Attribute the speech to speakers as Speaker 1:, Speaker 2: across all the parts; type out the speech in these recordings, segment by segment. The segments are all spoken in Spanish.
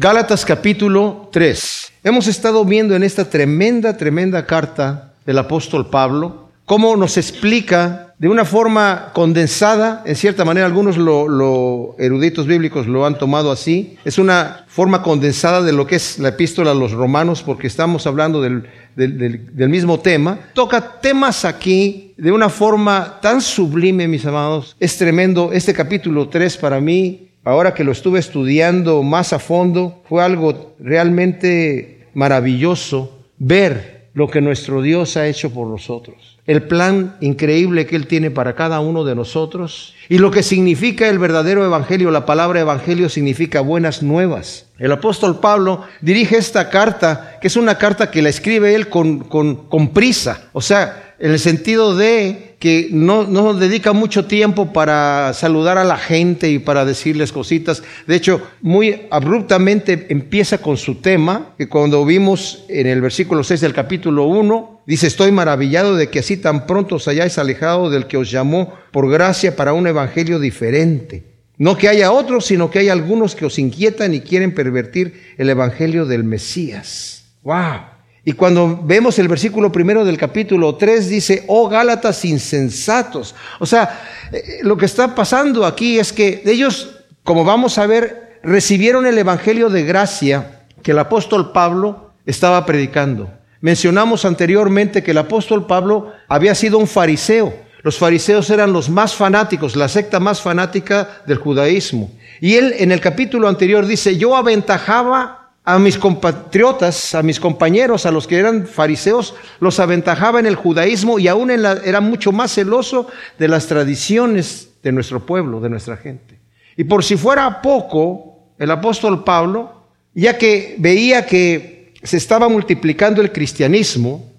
Speaker 1: Gálatas capítulo 3. Hemos estado viendo en esta tremenda, tremenda carta del apóstol Pablo cómo nos explica de una forma condensada, en cierta manera algunos lo, eruditos bíblicos lo han tomado así, es una forma condensada de lo que es la epístola a los romanos, porque estamos hablando del, del mismo tema, toca temas aquí de una forma tan sublime, mis amados, es tremendo, este capítulo 3 para mí, ahora que lo estuve estudiando más a fondo, fue algo realmente maravilloso ver lo que nuestro Dios ha hecho por nosotros el plan increíble que Él tiene para cada uno de nosotros y lo que significa el verdadero evangelio. La palabra evangelio significa buenas nuevas. El apóstol Pablo dirige esta carta, que es una carta que la escribe él con, con, con prisa, o sea, en el sentido de que no, no dedica mucho tiempo para saludar a la gente y para decirles cositas. De hecho, muy abruptamente empieza con su tema, que cuando vimos en el versículo 6 del capítulo 1, dice, estoy maravillado de que así tan pronto os hayáis alejado del que os llamó por gracia para un evangelio diferente. No que haya otros, sino que hay algunos que os inquietan y quieren pervertir el evangelio del Mesías. ¡Wow! Y cuando vemos el versículo primero del capítulo 3 dice, oh Gálatas insensatos. O sea, eh, lo que está pasando aquí es que ellos, como vamos a ver, recibieron el Evangelio de gracia que el apóstol Pablo estaba predicando. Mencionamos anteriormente que el apóstol Pablo había sido un fariseo. Los fariseos eran los más fanáticos, la secta más fanática del judaísmo. Y él en el capítulo anterior dice, yo aventajaba a mis compatriotas, a mis compañeros, a los que eran fariseos, los aventajaba en el judaísmo y aún era mucho más celoso de las tradiciones de nuestro pueblo, de nuestra gente. Y por si fuera poco, el apóstol Pablo, ya que veía que se estaba multiplicando el cristianismo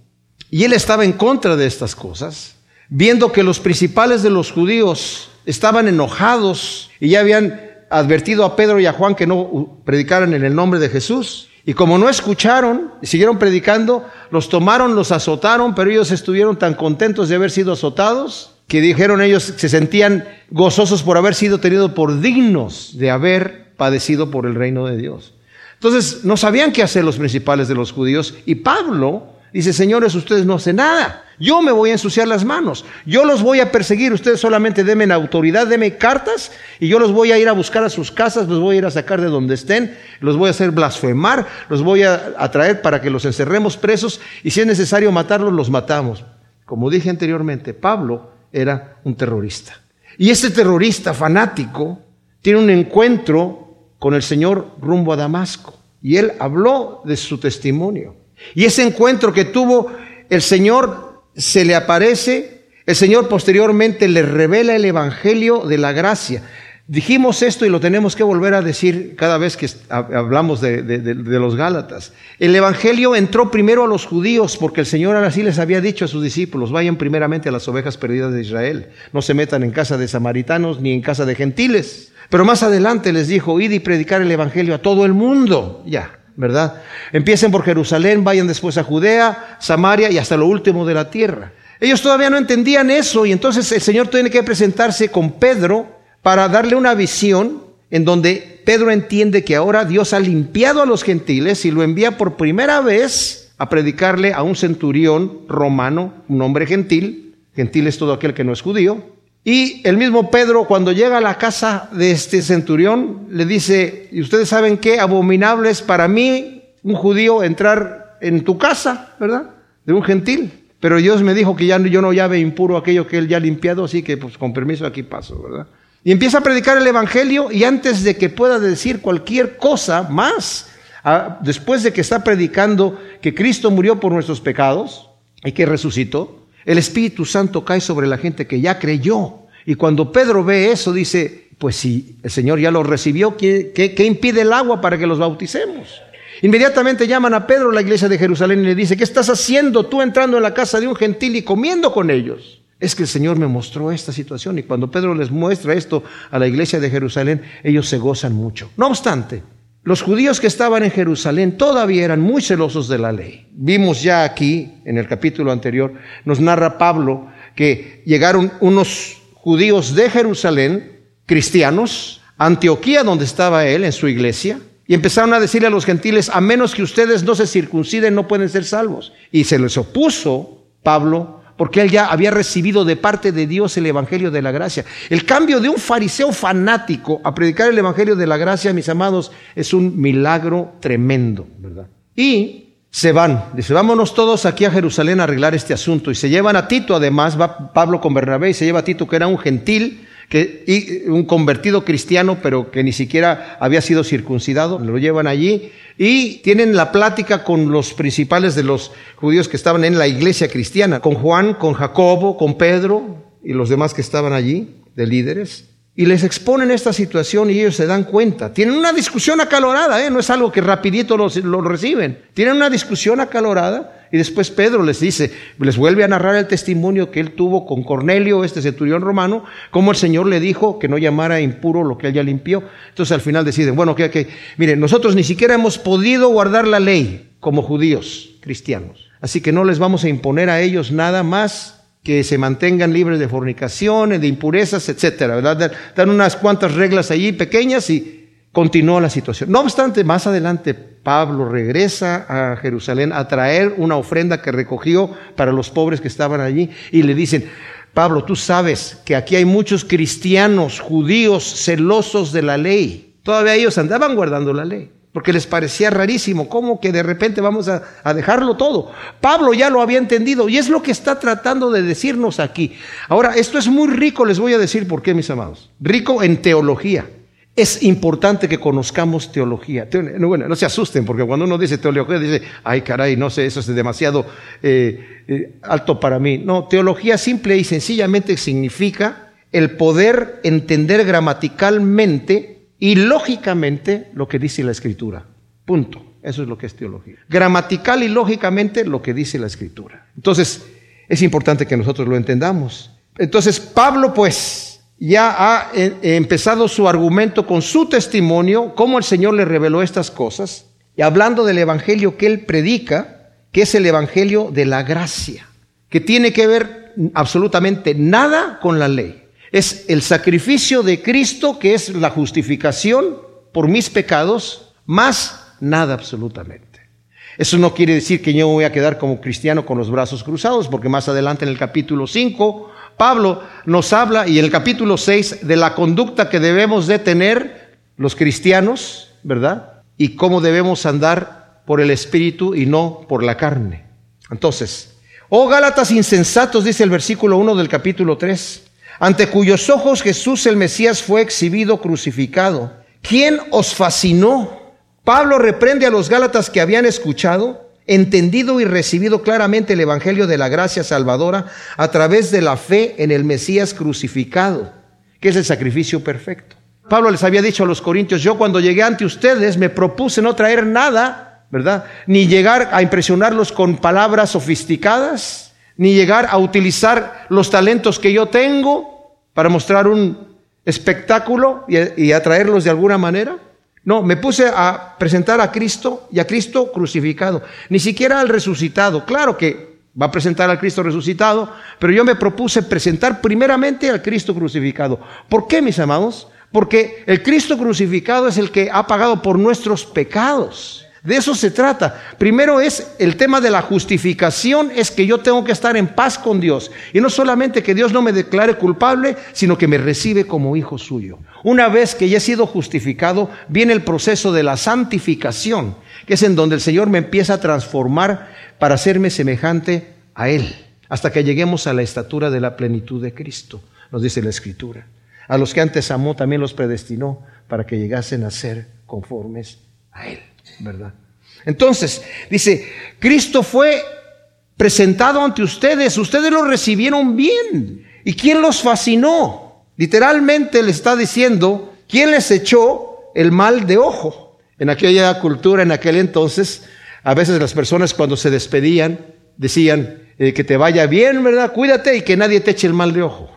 Speaker 1: y él estaba en contra de estas cosas, viendo que los principales de los judíos estaban enojados y ya habían advertido a Pedro y a Juan que no predicaran en el nombre de Jesús. Y como no escucharon y siguieron predicando, los tomaron, los azotaron, pero ellos estuvieron tan contentos de haber sido azotados que dijeron ellos se sentían gozosos por haber sido tenidos por dignos de haber padecido por el reino de Dios. Entonces no sabían qué hacer los principales de los judíos y Pablo dice, señores, ustedes no hacen nada. Yo me voy a ensuciar las manos. Yo los voy a perseguir. Ustedes solamente denme autoridad, denme cartas y yo los voy a ir a buscar a sus casas, los voy a ir a sacar de donde estén, los voy a hacer blasfemar, los voy a atraer para que los encerremos presos y si es necesario matarlos, los matamos. Como dije anteriormente, Pablo era un terrorista. Y este terrorista fanático tiene un encuentro con el Señor rumbo a Damasco. Y él habló de su testimonio. Y ese encuentro que tuvo el Señor se le aparece, el Señor posteriormente le revela el Evangelio de la gracia. Dijimos esto y lo tenemos que volver a decir cada vez que hablamos de, los Gálatas. El Evangelio entró primero a los judíos porque el Señor así les había dicho a sus discípulos, vayan primeramente a las ovejas perdidas de Israel, no se metan en casa de samaritanos ni en casa de gentiles. Pero más adelante les dijo, id y predicar el Evangelio a todo el mundo. Ya, ¿verdad? Empiecen por Jerusalén, vayan después a Judea, Samaria y hasta lo último de la tierra. Ellos todavía no entendían eso y entonces el Señor tiene que presentarse con Pedro para darle una visión en donde Pedro entiende que ahora Dios ha limpiado a los gentiles y lo envía por primera vez a predicarle a un centurión romano, un hombre gentil, gentil es todo aquel que no es judío, y el mismo Pedro, cuando llega a la casa de este centurión, le dice, y ustedes saben qué, abominable es para mí, un judío, entrar en tu casa, ¿verdad? De un gentil. Pero Dios me dijo que ya yo no llave impuro aquello que él ya ha limpiado, así que pues con permiso aquí paso, ¿verdad? Y empieza a predicar el Evangelio y antes de que pueda decir cualquier cosa más, después de que está predicando que Cristo murió por nuestros pecados y que resucitó, el Espíritu Santo cae sobre la gente que ya creyó. Y cuando Pedro ve eso, dice, pues si el Señor ya lo recibió, ¿qué, impide el agua para que los bauticemos? Inmediatamente llaman a Pedro a la iglesia de Jerusalén y le dice, ¿qué estás haciendo tú entrando en la casa de un gentil y comiendo con ellos? Es que el Señor me mostró esta situación y cuando Pedro les muestra esto a la iglesia de Jerusalén, ellos se gozan mucho. No obstante, los judíos que estaban en Jerusalén todavía eran muy celosos de la ley. Vimos ya aquí, en el capítulo anterior, nos narra Pablo que llegaron unos judíos de Jerusalén, cristianos, Antioquía, donde estaba él, en su iglesia, y empezaron a decirle a los gentiles, a menos que ustedes no se circunciden, no pueden ser salvos. Y se les opuso Pablo, porque él ya había recibido de parte de Dios el Evangelio de la Gracia. El cambio de un fariseo fanático a predicar el Evangelio de la Gracia, mis amados, es un milagro tremendo, ¿verdad? Y se van, dice, vámonos todos aquí a Jerusalén a arreglar este asunto. Y se llevan a Tito, además, va Pablo con Bernabé y se lleva a Tito, que era un gentil, que, un convertido cristiano, pero que ni siquiera había sido circuncidado, lo llevan allí y tienen la plática con los principales de los judíos que estaban en la iglesia cristiana, con Juan, con Jacobo, con Pedro y los demás que estaban allí, de líderes. Y les exponen esta situación y ellos se dan cuenta. Tienen una discusión acalorada, ¿eh? no es algo que rapidito lo reciben. Tienen una discusión acalorada y después Pedro les dice, les vuelve a narrar el testimonio que él tuvo con Cornelio, este centurión romano, como el Señor le dijo que no llamara impuro lo que él ya limpió. Entonces al final deciden, bueno, que, que miren, nosotros ni siquiera hemos podido guardar la ley como judíos cristianos. Así que no les vamos a imponer a ellos nada más que se mantengan libres de fornicaciones, de impurezas, etcétera, ¿verdad? Dan unas cuantas reglas allí pequeñas y continuó la situación. No obstante, más adelante Pablo regresa a Jerusalén a traer una ofrenda que recogió para los pobres que estaban allí y le dicen, Pablo, tú sabes que aquí hay muchos cristianos, judíos, celosos de la ley. Todavía ellos andaban guardando la ley, porque les parecía rarísimo, ¿cómo que de repente vamos a, a, dejarlo todo? Pablo ya lo había entendido y es lo que está tratando de decirnos aquí. Ahora, esto es muy rico, les voy a decir por qué, mis amados. Rico en teología es importante que conozcamos teología. No, bueno, no se asusten, porque cuando uno dice teología, dice, ay caray, no sé, eso es demasiado eh, eh, alto para mí. No, teología simple y sencillamente significa el poder entender gramaticalmente y lógicamente lo que dice la escritura. Punto. Eso es lo que es teología. Gramatical y lógicamente lo que dice la escritura. Entonces, es importante que nosotros lo entendamos. Entonces, Pablo, pues, ya ha eh, empezado su argumento con su testimonio, cómo el Señor le reveló estas cosas, y hablando del Evangelio que él predica, que es el Evangelio de la gracia, que tiene que ver absolutamente nada con la ley. Es el sacrificio de Cristo, que es la justificación por mis pecados, más nada absolutamente. Eso no quiere decir que yo voy a quedar como cristiano con los brazos cruzados, porque más adelante en el capítulo 5 Pablo nos habla, y en el capítulo 6, de la conducta que debemos de tener los cristianos, ¿verdad? Y cómo debemos andar por el Espíritu y no por la carne. Entonces, oh Gálatas insensatos, dice el versículo 1 del capítulo 3, ante cuyos ojos Jesús el Mesías fue exhibido crucificado. ¿Quién os fascinó? Pablo reprende a los Gálatas que habían escuchado entendido y recibido claramente el Evangelio de la gracia salvadora a través de la fe en el Mesías crucificado, que es el sacrificio perfecto. Pablo les había dicho a los corintios, yo cuando llegué ante ustedes me propuse no traer nada, ¿verdad? Ni llegar a impresionarlos con palabras sofisticadas, ni llegar a utilizar los talentos que yo tengo para mostrar un espectáculo y, y atraerlos de alguna manera. No, me puse a presentar a Cristo y a Cristo crucificado, ni siquiera al resucitado. Claro que va a presentar al Cristo resucitado, pero yo me propuse presentar primeramente al Cristo crucificado. ¿Por qué, mis amados? Porque el Cristo crucificado es el que ha pagado por nuestros pecados. De eso se trata. Primero es el tema de la justificación, es que yo tengo que estar en paz con Dios. Y no solamente que Dios no me declare culpable, sino que me recibe como hijo suyo. Una vez que ya he sido justificado, viene el proceso de la santificación, que es en donde el Señor me empieza a transformar para hacerme semejante a Él, hasta que lleguemos a la estatura de la plenitud de Cristo, nos dice la Escritura. A los que antes amó también los predestinó para que llegasen a ser conformes a Él. ¿Verdad? Entonces, dice, Cristo fue presentado ante ustedes, ustedes lo recibieron bien. ¿Y quién los fascinó? Literalmente le está diciendo, ¿quién les echó el mal de ojo? En aquella cultura, en aquel entonces, a veces las personas cuando se despedían decían, eh, que te vaya bien, ¿verdad? Cuídate y que nadie te eche el mal de ojo.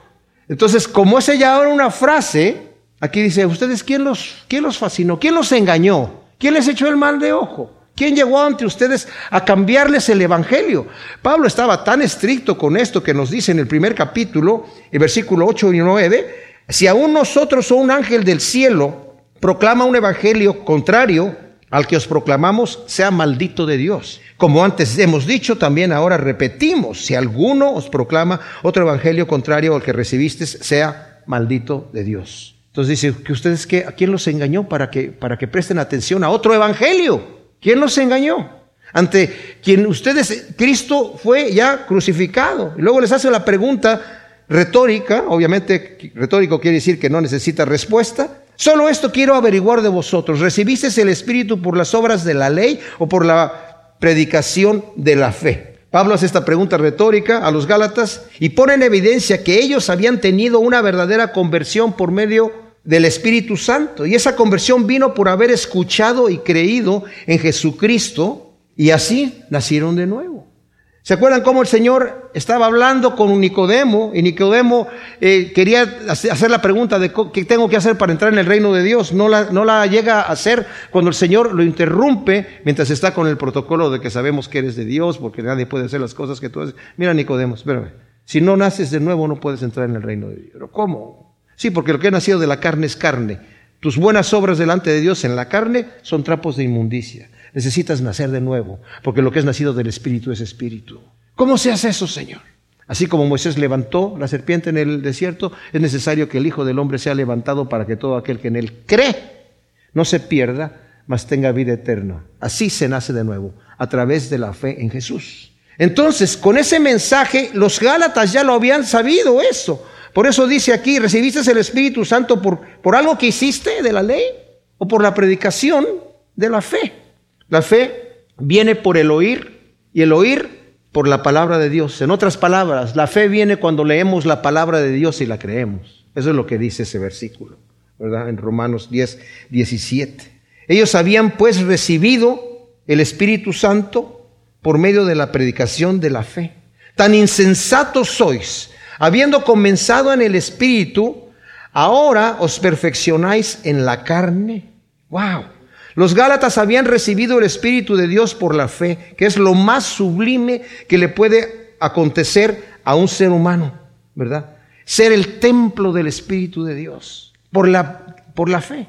Speaker 1: Entonces, como es ya ahora una frase, aquí dice, ¿ustedes quién los, quién los fascinó? ¿Quién los engañó? ¿Quién les echó el mal de ojo? ¿Quién llegó ante ustedes a cambiarles el Evangelio? Pablo estaba tan estricto con esto que nos dice en el primer capítulo, el versículo 8 y 9, si aún nosotros o un ángel del cielo proclama un Evangelio contrario al que os proclamamos sea maldito de Dios. Como antes hemos dicho, también ahora repetimos, si alguno os proclama otro evangelio contrario al que recibiste, sea maldito de Dios. Entonces dice que ustedes que a quién los engañó para que para que presten atención a otro evangelio. ¿Quién los engañó? Ante quien ustedes Cristo fue ya crucificado. Y luego les hace la pregunta retórica, obviamente retórico quiere decir que no necesita respuesta. Solo esto quiero averiguar de vosotros. ¿Recibiste el Espíritu por las obras de la ley o por la predicación de la fe? Pablo hace esta pregunta retórica a los Gálatas y pone en evidencia que ellos habían tenido una verdadera conversión por medio del Espíritu Santo. Y esa conversión vino por haber escuchado y creído en Jesucristo y así nacieron de nuevo. ¿Se acuerdan cómo el Señor estaba hablando con Nicodemo y Nicodemo eh, quería hacer la pregunta de qué tengo que hacer para entrar en el reino de Dios? No la, no la llega a hacer cuando el Señor lo interrumpe mientras está con el protocolo de que sabemos que eres de Dios porque nadie puede hacer las cosas que tú haces. Mira Nicodemo, espérame. Si no naces de nuevo no puedes entrar en el reino de Dios. ¿Cómo? Sí, porque lo que ha nacido de la carne es carne. Tus buenas obras delante de Dios en la carne son trapos de inmundicia. Necesitas nacer de nuevo, porque lo que es nacido del Espíritu es Espíritu. ¿Cómo se hace eso, Señor? Así como Moisés levantó la serpiente en el desierto, es necesario que el Hijo del Hombre sea levantado para que todo aquel que en él cree no se pierda, mas tenga vida eterna. Así se nace de nuevo, a través de la fe en Jesús. Entonces, con ese mensaje, los Gálatas ya lo habían sabido eso. Por eso dice aquí, ¿recibiste el Espíritu Santo por, por algo que hiciste de la ley o por la predicación de la fe? La fe viene por el oír y el oír por la palabra de Dios. En otras palabras, la fe viene cuando leemos la palabra de Dios y la creemos. Eso es lo que dice ese versículo, ¿verdad? En Romanos 10, 17. Ellos habían pues recibido el Espíritu Santo por medio de la predicación de la fe. Tan insensatos sois, habiendo comenzado en el Espíritu, ahora os perfeccionáis en la carne. ¡Wow! Los Gálatas habían recibido el Espíritu de Dios por la fe, que es lo más sublime que le puede acontecer a un ser humano, ¿verdad? Ser el templo del Espíritu de Dios, por la, por la fe.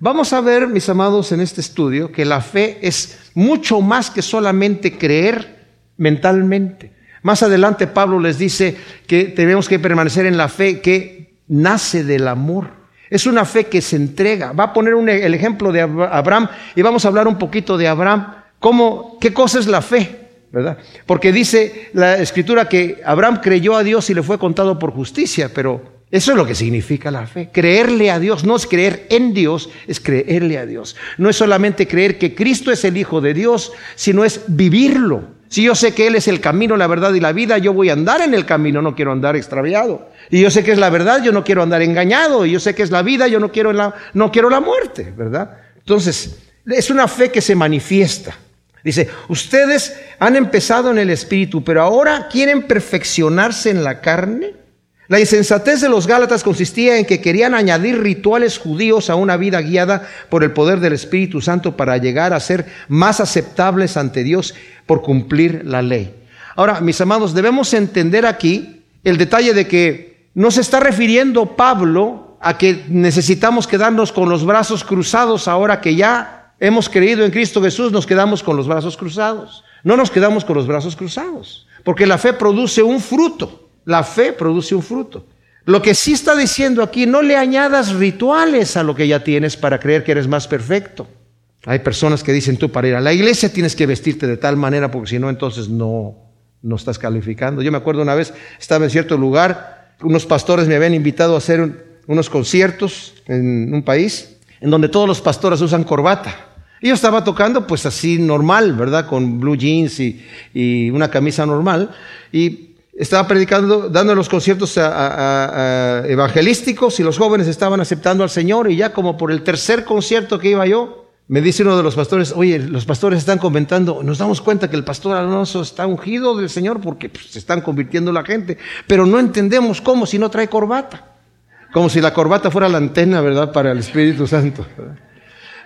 Speaker 1: Vamos a ver, mis amados, en este estudio, que la fe es mucho más que solamente creer mentalmente. Más adelante Pablo les dice que tenemos que permanecer en la fe que nace del amor. Es una fe que se entrega. Va a poner el ejemplo de Abraham y vamos a hablar un poquito de Abraham. ¿Cómo, ¿Qué cosa es la fe? ¿Verdad? Porque dice la escritura que Abraham creyó a Dios y le fue contado por justicia, pero eso es lo que significa la fe. Creerle a Dios no es creer en Dios, es creerle a Dios. No es solamente creer que Cristo es el Hijo de Dios, sino es vivirlo. Si yo sé que Él es el camino, la verdad y la vida, yo voy a andar en el camino, no quiero andar extraviado. Y yo sé que es la verdad, yo no quiero andar engañado. Y yo sé que es la vida, yo no quiero la, no quiero la muerte, ¿verdad? Entonces, es una fe que se manifiesta. Dice, ustedes han empezado en el espíritu, pero ahora quieren perfeccionarse en la carne. La insensatez de los Gálatas consistía en que querían añadir rituales judíos a una vida guiada por el poder del Espíritu Santo para llegar a ser más aceptables ante Dios por cumplir la ley. Ahora, mis amados, debemos entender aquí el detalle de que no se está refiriendo Pablo a que necesitamos quedarnos con los brazos cruzados ahora que ya hemos creído en Cristo Jesús, nos quedamos con los brazos cruzados. No nos quedamos con los brazos cruzados, porque la fe produce un fruto. La fe produce un fruto. Lo que sí está diciendo aquí, no le añadas rituales a lo que ya tienes para creer que eres más perfecto. Hay personas que dicen tú para ir a la iglesia tienes que vestirte de tal manera porque si no entonces no, no estás calificando. Yo me acuerdo una vez, estaba en cierto lugar, unos pastores me habían invitado a hacer unos conciertos en un país en donde todos los pastores usan corbata. Y yo estaba tocando pues así normal, ¿verdad? Con blue jeans y, y una camisa normal. Y estaba predicando, dando los conciertos evangelísticos y los jóvenes estaban aceptando al Señor y ya como por el tercer concierto que iba yo, me dice uno de los pastores, oye, los pastores están comentando, nos damos cuenta que el pastor Alonso está ungido del Señor porque pues, se están convirtiendo la gente, pero no entendemos cómo si no trae corbata. Como si la corbata fuera la antena, ¿verdad?, para el Espíritu Santo.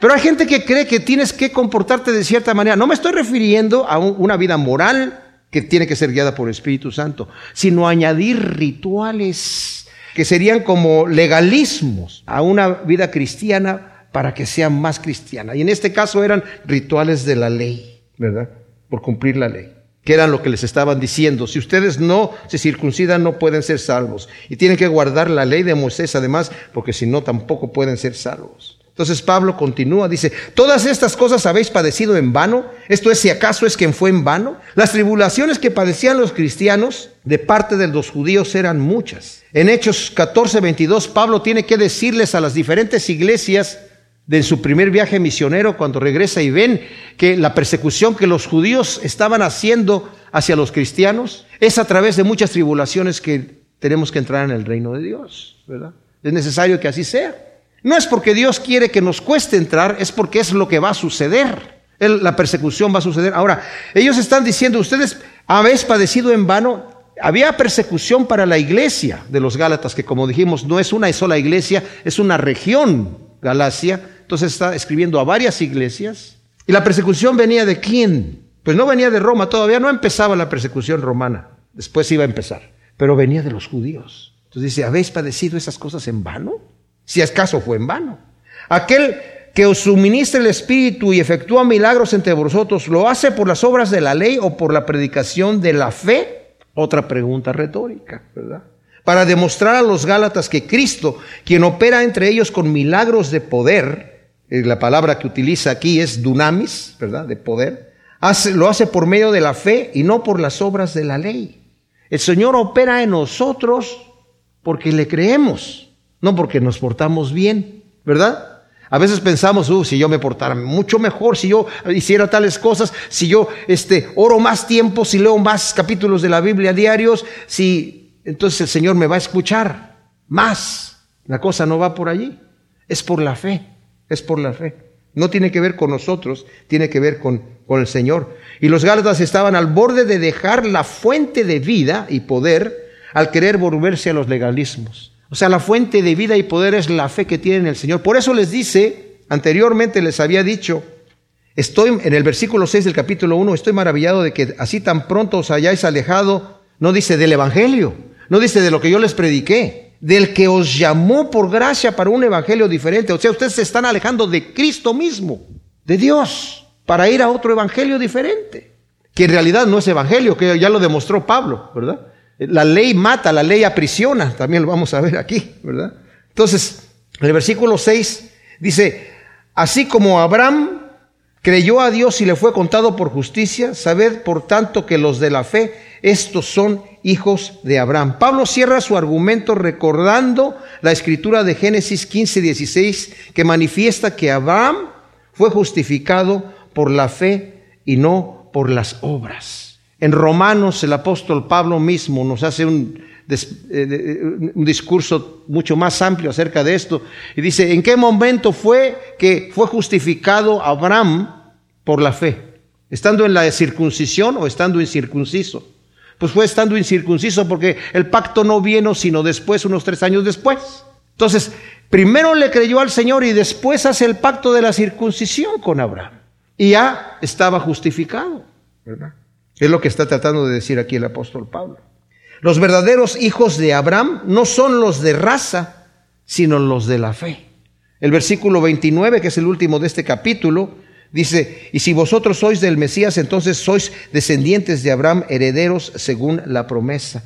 Speaker 1: Pero hay gente que cree que tienes que comportarte de cierta manera. No me estoy refiriendo a una vida moral, que tiene que ser guiada por el Espíritu Santo, sino añadir rituales que serían como legalismos a una vida cristiana para que sea más cristiana. Y en este caso eran rituales de la ley, ¿verdad? Por cumplir la ley que eran lo que les estaban diciendo. Si ustedes no se circuncidan, no pueden ser salvos. Y tienen que guardar la ley de Moisés, además, porque si no, tampoco pueden ser salvos. Entonces Pablo continúa, dice, todas estas cosas habéis padecido en vano. Esto es, si acaso es quien fue en vano. Las tribulaciones que padecían los cristianos de parte de los judíos eran muchas. En Hechos 14, 22, Pablo tiene que decirles a las diferentes iglesias de su primer viaje misionero cuando regresa y ven que la persecución que los judíos estaban haciendo hacia los cristianos es a través de muchas tribulaciones que tenemos que entrar en el reino de Dios, ¿verdad? Es necesario que así sea. No es porque Dios quiere que nos cueste entrar, es porque es lo que va a suceder. la persecución va a suceder. Ahora, ellos están diciendo, ustedes habéis padecido en vano. Había persecución para la iglesia de los Gálatas, que como dijimos, no es una sola iglesia, es una región Galacia. Entonces está escribiendo a varias iglesias. ¿Y la persecución venía de quién? Pues no venía de Roma, todavía no empezaba la persecución romana. Después iba a empezar. Pero venía de los judíos. Entonces dice, ¿habéis padecido esas cosas en vano? Si acaso fue en vano. Aquel que os suministra el Espíritu y efectúa milagros entre vosotros, ¿lo hace por las obras de la ley o por la predicación de la fe? Otra pregunta retórica, ¿verdad? para demostrar a los Gálatas que Cristo, quien opera entre ellos con milagros de poder, eh, la palabra que utiliza aquí es dunamis, ¿verdad? De poder, lo hace por medio de la fe y no por las obras de la ley. El Señor opera en nosotros porque le creemos, no porque nos portamos bien, ¿verdad? A veces pensamos, uh, si yo me portara mucho mejor, si yo hiciera tales cosas, si yo este, oro más tiempo, si leo más capítulos de la Biblia diarios, si entonces el Señor me va a escuchar más. La cosa no va por allí. Es por la fe. Es por la fe. No tiene que ver con nosotros, tiene que ver con, con el Señor. Y los Gálatas estaban al borde de dejar la fuente de vida y poder al querer volverse a los legalismos. O sea, la fuente de vida y poder es la fe que tienen el Señor. Por eso les dice, anteriormente les había dicho, estoy en el versículo 6 del capítulo 1, estoy maravillado de que así tan pronto os hayáis alejado, no dice del Evangelio, no dice de lo que yo les prediqué, del que os llamó por gracia para un evangelio diferente. O sea, ustedes se están alejando de Cristo mismo, de Dios, para ir a otro evangelio diferente, que en realidad no es evangelio, que ya lo demostró Pablo, ¿verdad? La ley mata, la ley aprisiona, también lo vamos a ver aquí, ¿verdad? Entonces, en el versículo 6 dice, así como Abraham creyó a Dios y le fue contado por justicia, sabed por tanto que los de la fe, estos son hijos de Abraham. Pablo cierra su argumento recordando la escritura de Génesis 15, 16, que manifiesta que Abraham fue justificado por la fe y no por las obras. En Romanos el apóstol Pablo mismo nos hace un, eh, un discurso mucho más amplio acerca de esto y dice, ¿en qué momento fue que fue justificado Abraham por la fe? ¿Estando en la circuncisión o estando incircunciso? Pues fue estando incircunciso porque el pacto no vino sino después, unos tres años después. Entonces, primero le creyó al Señor y después hace el pacto de la circuncisión con Abraham. Y ya estaba justificado. ¿verdad? Es lo que está tratando de decir aquí el apóstol Pablo. Los verdaderos hijos de Abraham no son los de raza, sino los de la fe. El versículo 29, que es el último de este capítulo, Dice, y si vosotros sois del Mesías, entonces sois descendientes de Abraham, herederos según la promesa.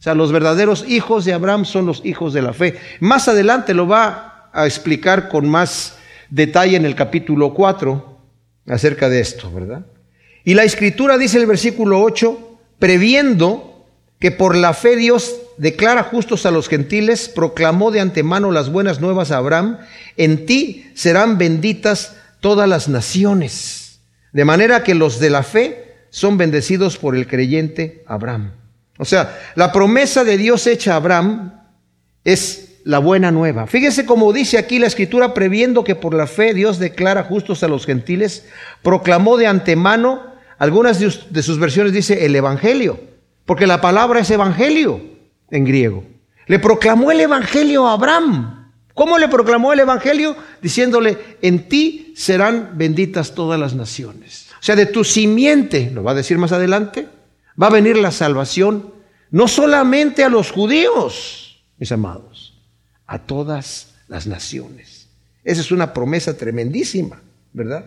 Speaker 1: O sea, los verdaderos hijos de Abraham son los hijos de la fe. Más adelante lo va a explicar con más detalle en el capítulo 4 acerca de esto, ¿verdad? Y la escritura dice el versículo 8, previendo que por la fe Dios declara justos a los gentiles, proclamó de antemano las buenas nuevas a Abraham, en ti serán benditas todas las naciones. De manera que los de la fe son bendecidos por el creyente Abraham. O sea, la promesa de Dios hecha a Abraham es la buena nueva. Fíjese como dice aquí la escritura, previendo que por la fe Dios declara justos a los gentiles, proclamó de antemano, algunas de sus versiones dice el Evangelio, porque la palabra es Evangelio en griego. Le proclamó el Evangelio a Abraham. ¿Cómo le proclamó el Evangelio? Diciéndole, en ti serán benditas todas las naciones. O sea, de tu simiente, lo va a decir más adelante, va a venir la salvación no solamente a los judíos, mis amados, a todas las naciones. Esa es una promesa tremendísima, ¿verdad?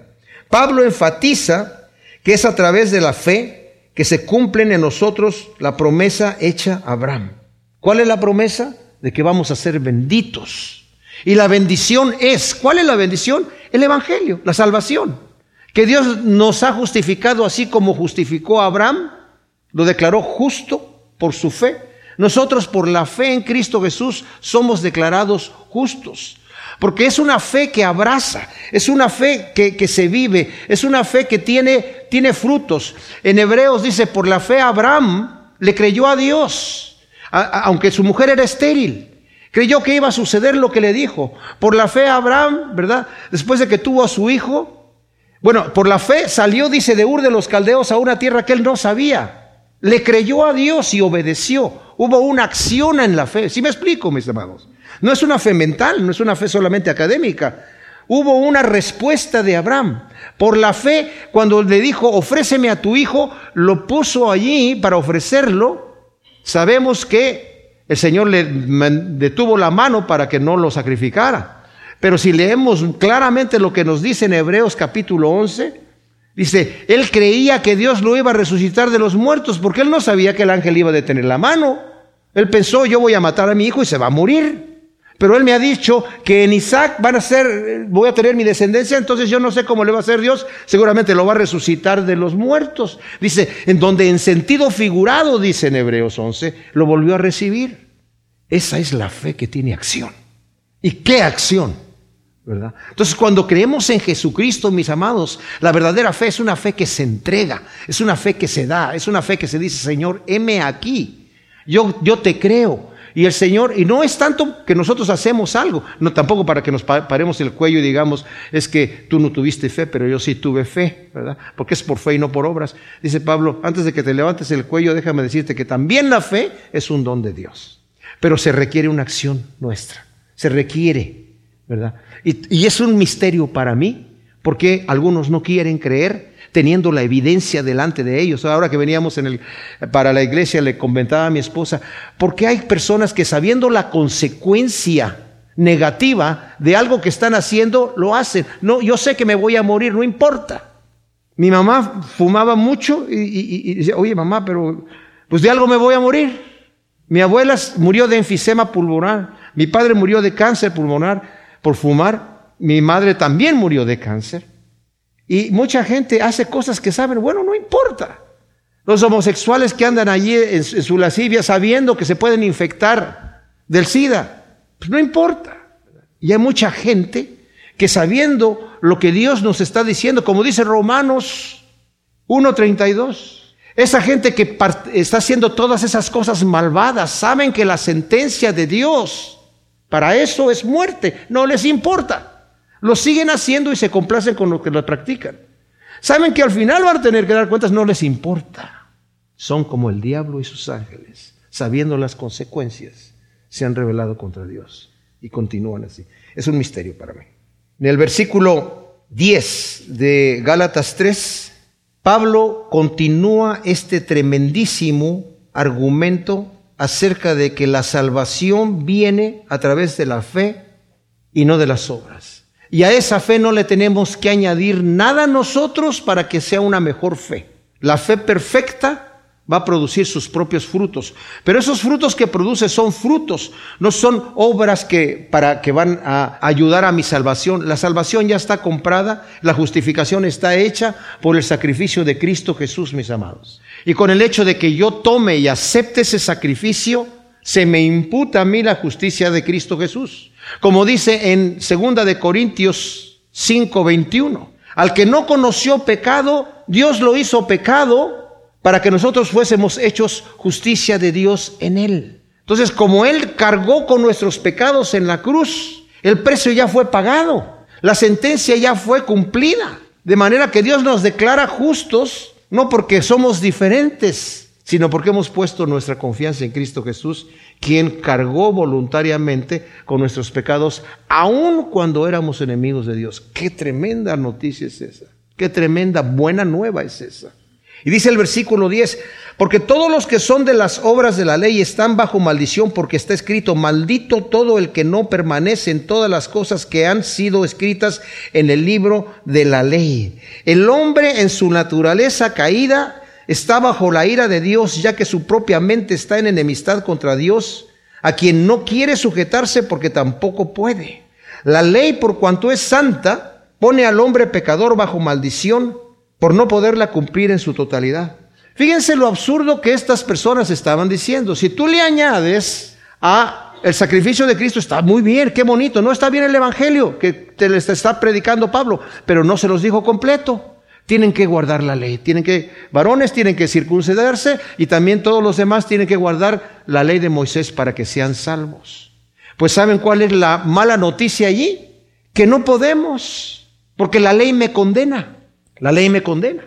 Speaker 1: Pablo enfatiza que es a través de la fe que se cumplen en nosotros la promesa hecha a Abraham. ¿Cuál es la promesa? De que vamos a ser benditos. Y la bendición es, ¿cuál es la bendición? El Evangelio, la salvación. Que Dios nos ha justificado así como justificó a Abraham, lo declaró justo por su fe. Nosotros por la fe en Cristo Jesús somos declarados justos. Porque es una fe que abraza, es una fe que, se vive, es una fe que tiene, tiene frutos. En Hebreos dice, por la fe Abraham le creyó a Dios, aunque su mujer era estéril. Creyó que iba a suceder lo que le dijo. Por la fe Abraham, ¿verdad? Después de que tuvo a su hijo, bueno, por la fe salió, dice, de Ur de los Caldeos a una tierra que él no sabía. Le creyó a Dios y obedeció. Hubo una acción en la fe. ¿Sí me explico, mis amados? No es una fe mental, no es una fe solamente académica. Hubo una respuesta de Abraham. Por la fe, cuando le dijo, ofréceme a tu hijo, lo puso allí para ofrecerlo. Sabemos que el Señor le detuvo la mano para que no lo sacrificara. Pero si leemos claramente lo que nos dice en Hebreos capítulo 11, dice, él creía que Dios lo iba a resucitar de los muertos porque él no sabía que el ángel iba a detener la mano. Él pensó, yo voy a matar a mi hijo y se va a morir. Pero él me ha dicho que en Isaac van a ser, voy a tener mi descendencia, entonces yo no sé cómo le va a hacer Dios, seguramente lo va a resucitar de los muertos. Dice, en donde en sentido figurado, dice en Hebreos 11, lo volvió a recibir. Esa es la fe que tiene acción. ¿Y qué acción? ¿verdad? Entonces, cuando creemos en Jesucristo, mis amados, la verdadera fe es una fe que se entrega, es una fe que se da, es una fe que se dice, Señor, heme aquí. Yo, yo te creo. Y el Señor, y no es tanto que nosotros hacemos algo, no tampoco para que nos paremos el cuello y digamos, es que tú no tuviste fe, pero yo sí tuve fe, ¿verdad? Porque es por fe y no por obras. Dice Pablo, antes de que te levantes el cuello, déjame decirte que también la fe es un don de Dios, pero se requiere una acción nuestra, se requiere, ¿verdad? Y, es un misterio para mí, porque algunos no quieren creer teniendo la evidencia delante de ellos. Ahora que veníamos en el, para la iglesia, le comentaba a mi esposa, porque hay personas que sabiendo la consecuencia negativa de algo que están haciendo, lo hacen. No, yo sé que me voy a morir, no importa. Mi mamá fumaba mucho y, y, decía, oye mamá, pero pues de algo me voy a morir. Mi abuela murió de enfisema pulmonar, mi padre murió de cáncer pulmonar por fumar. Mi madre también murió de cáncer. Y mucha gente hace cosas que saben, bueno, no importa. Los homosexuales que andan allí en, su lascivia sabiendo que se pueden infectar del SIDA, pues no importa. Y hay mucha gente que sabiendo lo que Dios nos está diciendo, como dice Romanos 1.32, esa gente que está haciendo todas esas cosas malvadas, saben que la sentencia de Dios para eso es muerte, no les importa. Lo siguen haciendo y se complacen con lo que lo practican. Saben que al final van a tener que dar cuentas, no les importa. Son como el diablo y sus ángeles, sabiendo las consecuencias, se han revelado contra Dios y continúan así. Es un misterio para mí. En el versículo 10 de Gálatas 3, Pablo continúa este tremendísimo argumento acerca de que la salvación viene a través de la fe y no de las obras. Y a esa fe no le tenemos que añadir nada nosotros para que sea una mejor fe. La fe perfecta va a producir sus propios frutos. Pero esos frutos que produce son frutos, no son obras que, para, que van a ayudar a mi salvación. La salvación ya está comprada, la justificación está hecha por el sacrificio de Cristo Jesús, mis amados. Y con el hecho de que yo tome y acepte ese sacrificio, se me imputa a mí la justicia de Cristo Jesús. Como dice en segunda de Corintios 5:21, al que no conoció pecado, Dios lo hizo pecado para que nosotros fuésemos hechos justicia de Dios en él. Entonces, como él cargó con nuestros pecados en la cruz, el precio ya fue pagado, la sentencia ya fue cumplida, de manera que Dios nos declara justos no porque somos diferentes, sino porque hemos puesto nuestra confianza en Cristo Jesús, quien cargó voluntariamente con nuestros pecados, aun cuando éramos enemigos de Dios. Qué tremenda noticia es esa, qué tremenda buena nueva es esa. Y dice el versículo 10, porque todos los que son de las obras de la ley están bajo maldición porque está escrito, maldito todo el que no permanece en todas las cosas que han sido escritas en el libro de la ley. El hombre en su naturaleza caída está bajo la ira de Dios, ya que su propia mente está en enemistad contra Dios, a quien no quiere sujetarse porque tampoco puede. La ley, por cuanto es santa, pone al hombre pecador bajo maldición por no poderla cumplir en su totalidad. Fíjense lo absurdo que estas personas estaban diciendo. Si tú le añades a el sacrificio de Cristo, está muy bien, qué bonito, no está bien el Evangelio que te les está predicando Pablo, pero no se los dijo completo. Tienen que guardar la ley, tienen que, varones tienen que circuncidarse y también todos los demás tienen que guardar la ley de Moisés para que sean salvos. Pues ¿saben cuál es la mala noticia allí? Que no podemos, porque la ley me condena, la ley me condena.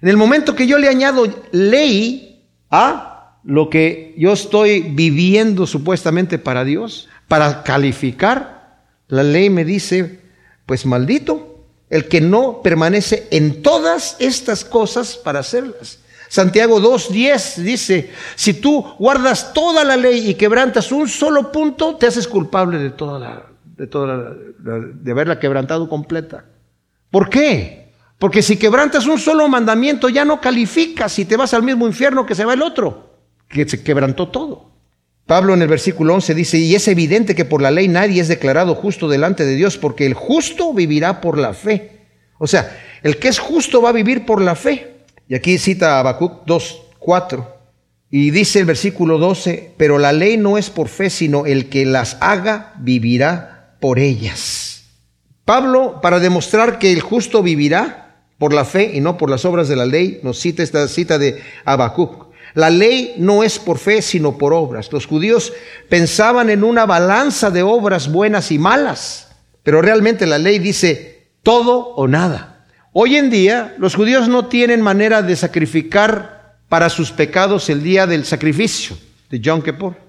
Speaker 1: En el momento que yo le añado ley a lo que yo estoy viviendo supuestamente para Dios, para calificar, la ley me dice, pues maldito el que no permanece en todas estas cosas para hacerlas. Santiago 2.10 dice, si tú guardas toda la ley y quebrantas un solo punto, te haces culpable de toda la, de toda de haberla quebrantado completa. ¿Por qué? Porque si quebrantas un solo mandamiento ya no calificas y te vas al mismo infierno que se va el otro, que se quebrantó todo. Pablo en el versículo 11 dice, y es evidente que por la ley nadie es declarado justo delante de Dios, porque el justo vivirá por la fe. O sea, el que es justo va a vivir por la fe. Y aquí cita Habacuc 2, 4. Y dice el versículo 12, pero la ley no es por fe, sino el que las haga vivirá por ellas. Pablo, para demostrar que el justo vivirá, por la fe y no por las obras de la ley, nos cita esta cita de Habacuc. La ley no es por fe, sino por obras. Los judíos pensaban en una balanza de obras buenas y malas, pero realmente la ley dice todo o nada. Hoy en día los judíos no tienen manera de sacrificar para sus pecados el día del sacrificio de Yom Kippur.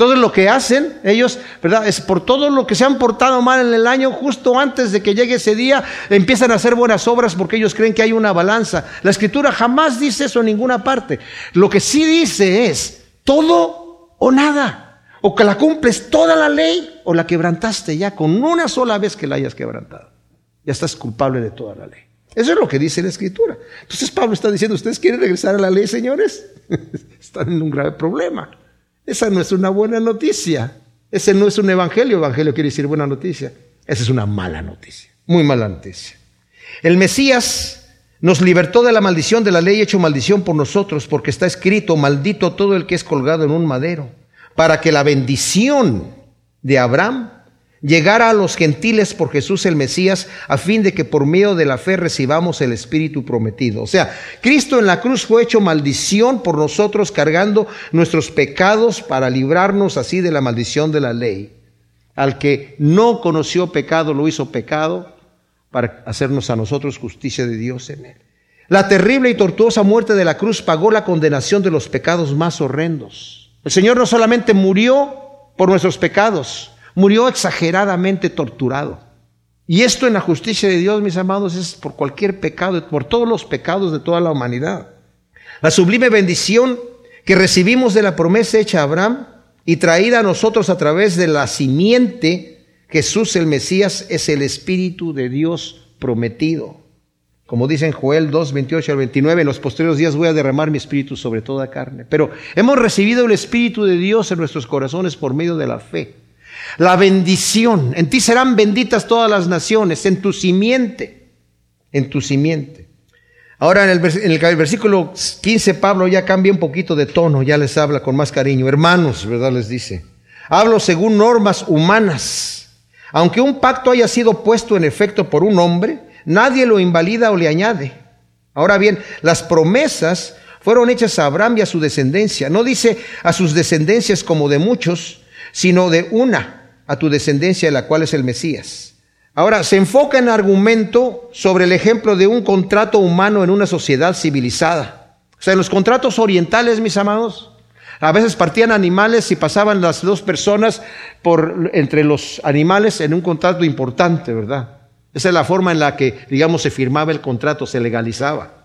Speaker 1: Todo lo que hacen ellos, ¿verdad? Es por todo lo que se han portado mal en el año, justo antes de que llegue ese día, empiezan a hacer buenas obras porque ellos creen que hay una balanza. La escritura jamás dice eso en ninguna parte. Lo que sí dice es todo o nada. O que la cumples toda la ley o la quebrantaste ya con una sola vez que la hayas quebrantado. Ya estás culpable de toda la ley. Eso es lo que dice la escritura. Entonces Pablo está diciendo, ¿ustedes quieren regresar a la ley, señores? Están en un grave problema. Esa no es una buena noticia. Ese no es un evangelio. Evangelio quiere decir buena noticia. Esa es una mala noticia. Muy mala noticia. El Mesías nos libertó de la maldición de la ley hecho maldición por nosotros, porque está escrito, maldito todo el que es colgado en un madero, para que la bendición de Abraham llegar a los gentiles por Jesús el Mesías, a fin de que por medio de la fe recibamos el Espíritu prometido. O sea, Cristo en la cruz fue hecho maldición por nosotros, cargando nuestros pecados para librarnos así de la maldición de la ley. Al que no conoció pecado, lo hizo pecado para hacernos a nosotros justicia de Dios en él. La terrible y tortuosa muerte de la cruz pagó la condenación de los pecados más horrendos. El Señor no solamente murió por nuestros pecados, murió exageradamente torturado. Y esto en la justicia de Dios, mis amados, es por cualquier pecado, por todos los pecados de toda la humanidad. La sublime bendición que recibimos de la promesa hecha a Abraham y traída a nosotros a través de la simiente, Jesús el Mesías, es el Espíritu de Dios prometido. Como dice en Joel 2, 28 al 29, en los posteriores días voy a derramar mi espíritu sobre toda carne. Pero hemos recibido el Espíritu de Dios en nuestros corazones por medio de la fe. La bendición. En ti serán benditas todas las naciones, en tu simiente, en tu simiente. Ahora en el, en el, versículo 15 Pablo ya cambia un poquito de tono, ya les habla con más cariño. Hermanos, ¿verdad? Les dice. Hablo según normas humanas. Aunque un pacto haya sido puesto en efecto por un hombre, nadie lo invalida o le añade. Ahora bien, las promesas fueron hechas a Abraham y a su descendencia. No dice a sus descendencias como de muchos, sino de una a tu descendencia, la cual es el Mesías. Ahora, se enfoca en argumento sobre el ejemplo de un contrato humano en una sociedad civilizada. O sea, en los contratos orientales, mis amados, a veces partían animales y pasaban las dos personas por entre los animales en un contrato importante, ¿verdad? Esa es la forma en la que, digamos, se firmaba el contrato, se legalizaba.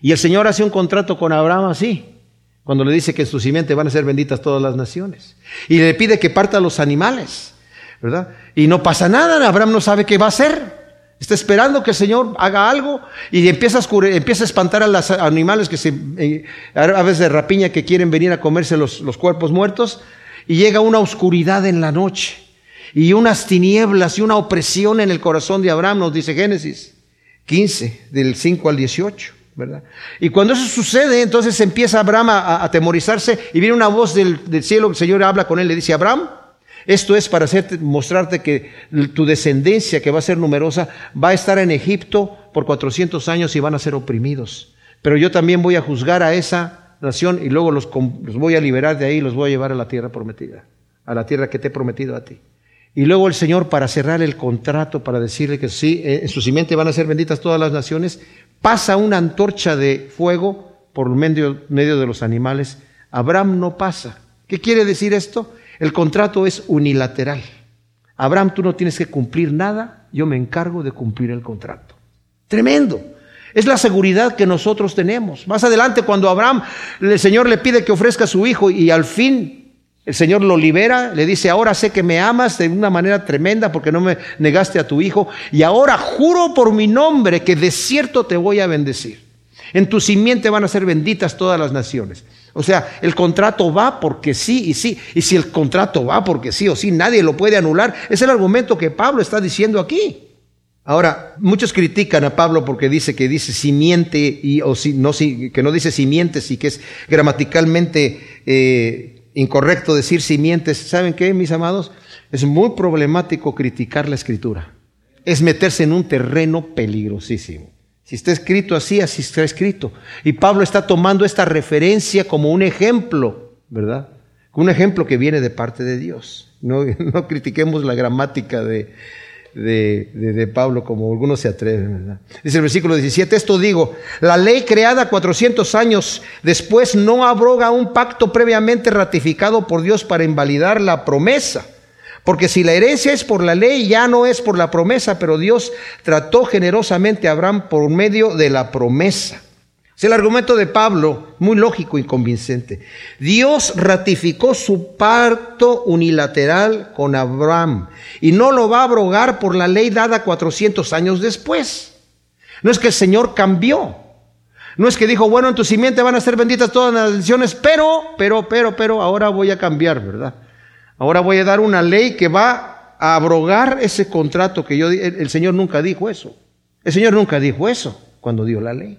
Speaker 1: Y el Señor hace un contrato con Abraham así, cuando le dice que en su simiente van a ser benditas todas las naciones. Y le pide que parta los animales, ¿verdad? Y no pasa nada, Abraham no sabe qué va a hacer. Está esperando que el Señor haga algo y empieza a, empieza a espantar a los animales que se, eh, aves de rapiña que quieren venir a comerse los, los cuerpos muertos. Y llega una oscuridad en la noche y unas tinieblas y una opresión en el corazón de Abraham, nos dice Génesis 15, del 5 al 18. ¿verdad? Y cuando eso sucede, entonces empieza Abraham a, atemorizarse y viene una voz del, del cielo, el Señor habla con él, le dice, Abraham, esto es para hacerte, mostrarte que tu descendencia, que va a ser numerosa, va a estar en Egipto por 400 años y van a ser oprimidos. Pero yo también voy a juzgar a esa nación y luego los, voy a liberar de ahí y los voy a llevar a la tierra prometida, a la tierra que te he prometido a ti. Y luego el Señor, para cerrar el contrato, para decirle que sí, eh, en su simiente van a ser benditas todas las naciones, pasa una antorcha de fuego por medio, medio de los animales. Abraham no pasa. ¿Qué quiere decir esto? El contrato es unilateral. Abraham, tú no tienes que cumplir nada, yo me encargo de cumplir el contrato. Tremendo. Es la seguridad que nosotros tenemos. Más adelante, cuando Abraham, el Señor le pide que ofrezca a su hijo y al fin el Señor lo libera, le dice, ahora sé que me amas de una manera tremenda porque no me negaste a tu hijo y ahora juro por mi nombre que de cierto te voy a bendecir. En tu simiente van a ser benditas todas las naciones. O sea, el contrato va porque sí y sí. Y si el contrato va porque sí o sí, nadie lo puede anular. Es el argumento que Pablo está diciendo aquí. Ahora, muchos critican a Pablo porque dice que dice simiente y o si, no, si, que no dice simientes y que es gramaticalmente eh, incorrecto decir simientes. ¿Saben qué, mis amados? Es muy problemático criticar la escritura. Es meterse en un terreno peligrosísimo. Si está escrito así, así está escrito. Y Pablo está tomando esta referencia como un ejemplo, ¿verdad? Un ejemplo que viene de parte de Dios. No, no critiquemos la gramática de, de, de, Pablo como algunos se atreven, ¿verdad? Dice el versículo 17, esto digo, la ley creada 400 años después no abroga un pacto previamente ratificado por Dios para invalidar la promesa porque si la herencia es por la ley, ya no es por la promesa, pero Dios trató generosamente a Abraham por medio de la promesa. Es el argumento de Pablo, muy lógico y convincente. Dios ratificó su pacto unilateral con Abraham y no lo va a abrogar por la ley dada 400 años después. No es que el Señor cambió. No es que dijo, bueno, en tu simiente van a ser benditas todas las naciones, pero, pero, pero, pero, ahora voy a cambiar, ¿verdad? Ahora voy a dar una ley que va a abrogar ese contrato que yo el, Señor nunca dijo eso. El Señor nunca dijo eso cuando dio la ley.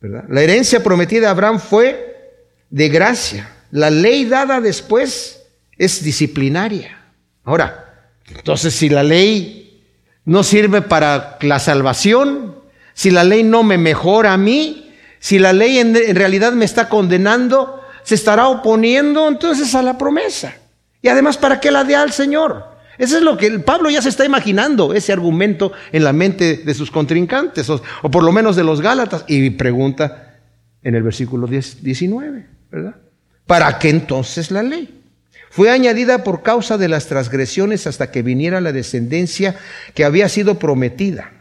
Speaker 1: ¿verdad? La herencia prometida a Abraham fue de gracia. La ley dada después es disciplinaria. Ahora, entonces si la ley no sirve para la salvación, si la ley no me mejora a mí, si la ley en realidad me está condenando, se estará oponiendo entonces a la promesa. Y además, ¿para qué la dé al Señor? Eso es lo que Pablo ya se está imaginando, ese argumento en la mente de sus contrincantes, o, por lo menos de los Gálatas. Y pregunta en el versículo 19, ¿verdad? ¿Para qué entonces la ley? Fue añadida por causa de las transgresiones hasta que viniera la descendencia que había sido prometida.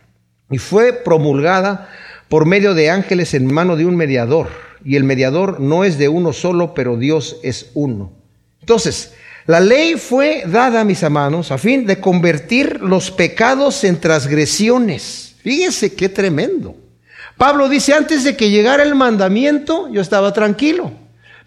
Speaker 1: Y fue promulgada por medio de ángeles en mano de un mediador. Y el mediador no es de uno solo, pero Dios es uno. Entonces, la ley fue dada, mis hermanos, a fin de convertir los pecados en transgresiones. Fíjense qué tremendo. Pablo dice, antes de que llegara el mandamiento, yo estaba tranquilo.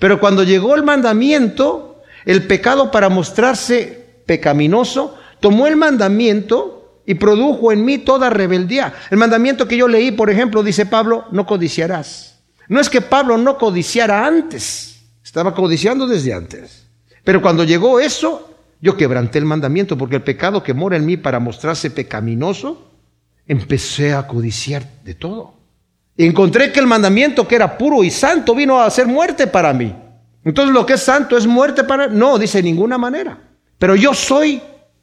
Speaker 1: Pero cuando llegó el mandamiento, el pecado para mostrarse pecaminoso, tomó el mandamiento y produjo en mí toda rebeldía. El mandamiento que yo leí, por ejemplo, dice Pablo, no codiciarás. No es que Pablo no codiciara antes, estaba codiciando desde antes. Pero cuando llegó eso, yo quebranté el mandamiento, porque el pecado que mora en mí para mostrarse pecaminoso, empecé a codiciar de todo. Y encontré que el mandamiento que era puro y santo vino a ser muerte para mí. Entonces lo que es santo es muerte para... No, dice ninguna manera. Pero yo soy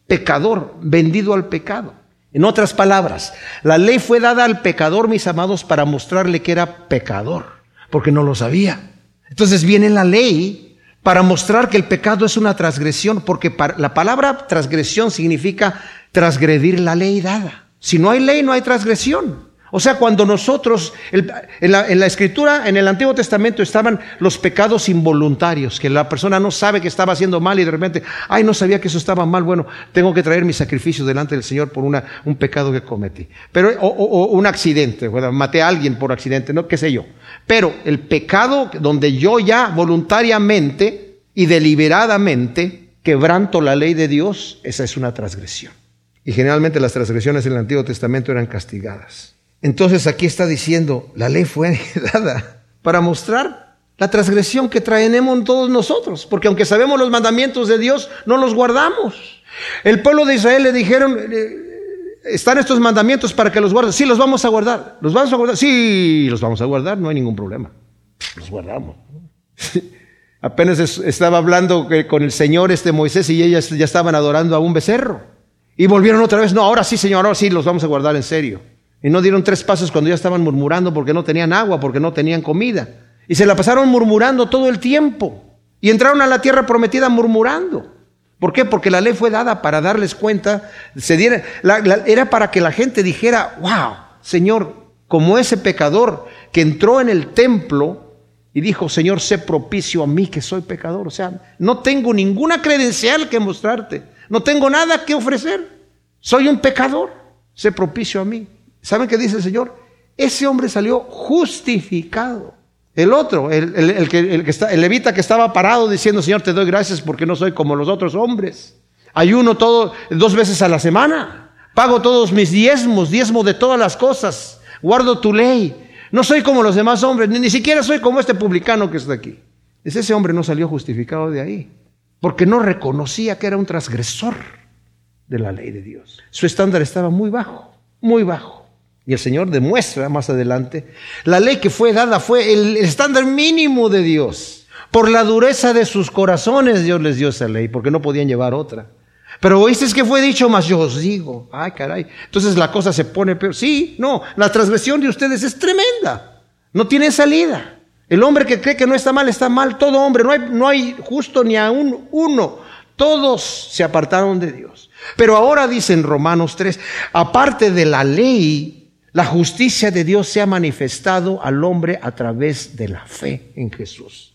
Speaker 1: pecador, vendido al pecado. En otras palabras, la ley fue dada al pecador, mis amados, para mostrarle que era pecador, porque no lo sabía. Entonces viene la ley para mostrar que el pecado es una transgresión, porque la palabra transgresión significa transgredir la ley dada. Si no hay ley, no hay transgresión. O sea, cuando nosotros, en, la, escritura, en el Antiguo Testamento estaban los pecados involuntarios, que la persona no sabe que estaba haciendo mal y de repente, ay, no sabía que eso estaba mal, bueno, tengo que traer mi sacrificio delante del Señor por un pecado que cometí. Pero, o, un accidente, maté a alguien por accidente, no, qué sé yo. Pero el pecado donde yo ya voluntariamente y deliberadamente quebranto la ley de Dios, esa es una transgresión. Y generalmente las transgresiones en el Antiguo Testamento eran castigadas. Entonces aquí está diciendo, la ley fue dada para mostrar la transgresión que traemos todos nosotros, porque aunque sabemos los mandamientos de Dios, no los guardamos. El pueblo de Israel le dijeron, eh, están estos mandamientos para que los guardes. Sí, los vamos a guardar. ¿Los vamos a guardar? Sí, los vamos a guardar, no hay ningún problema. Los guardamos. Apenas estaba hablando con el Señor este Moisés y ellas ya estaban adorando a un becerro. Y volvieron otra vez, no, ahora sí, Señor, ahora sí, los vamos a guardar en serio. Y no dieron tres pasos cuando ya estaban murmurando porque no tenían agua, porque no tenían comida. Y se la pasaron murmurando todo el tiempo. Y entraron a la tierra prometida murmurando. ¿Por qué? Porque la ley fue dada para darles cuenta, se diera, era para que la gente dijera, wow, Señor, como ese pecador que entró en el templo y dijo, Señor, sé propicio a mí que soy pecador. O sea, no tengo ninguna credencial que mostrarte, no tengo nada que ofrecer. Soy un pecador, sé propicio a mí. ¿Saben qué dice el Señor? Ese hombre salió justificado. El otro, el, que, está, el levita que estaba parado diciendo, Señor, te doy gracias porque no soy como los otros hombres. Ayuno todo, dos veces a la semana. Pago todos mis diezmos, diezmo de todas las cosas. Guardo tu ley. No soy como los demás hombres, ni, ni siquiera soy como este publicano que está aquí. Ese hombre no salió justificado de ahí, porque no reconocía que era un transgresor de la ley de Dios. Su estándar estaba muy bajo, muy bajo. Y el Señor demuestra más adelante, la ley que fue dada fue el estándar mínimo de Dios. Por la dureza de sus corazones Dios les dio esa ley, porque no podían llevar otra. Pero oíste que fue dicho, más yo os digo, ay caray, entonces la cosa se pone peor. Sí, no, la transgresión de ustedes es tremenda, no tiene salida. El hombre que cree que no está mal, está mal, todo hombre, no hay, no hay justo ni aún uno, todos se apartaron de Dios. Pero ahora dice en Romanos 3, aparte de la ley, la justicia de Dios se ha manifestado al hombre a través de la fe en Jesús.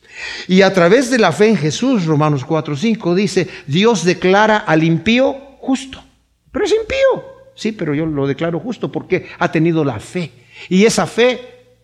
Speaker 1: Y a través de la fe en Jesús, Romanos 4:5 dice, Dios declara al impío justo. Pero es impío. Sí, pero yo lo declaro justo porque ha tenido la fe. Y esa fe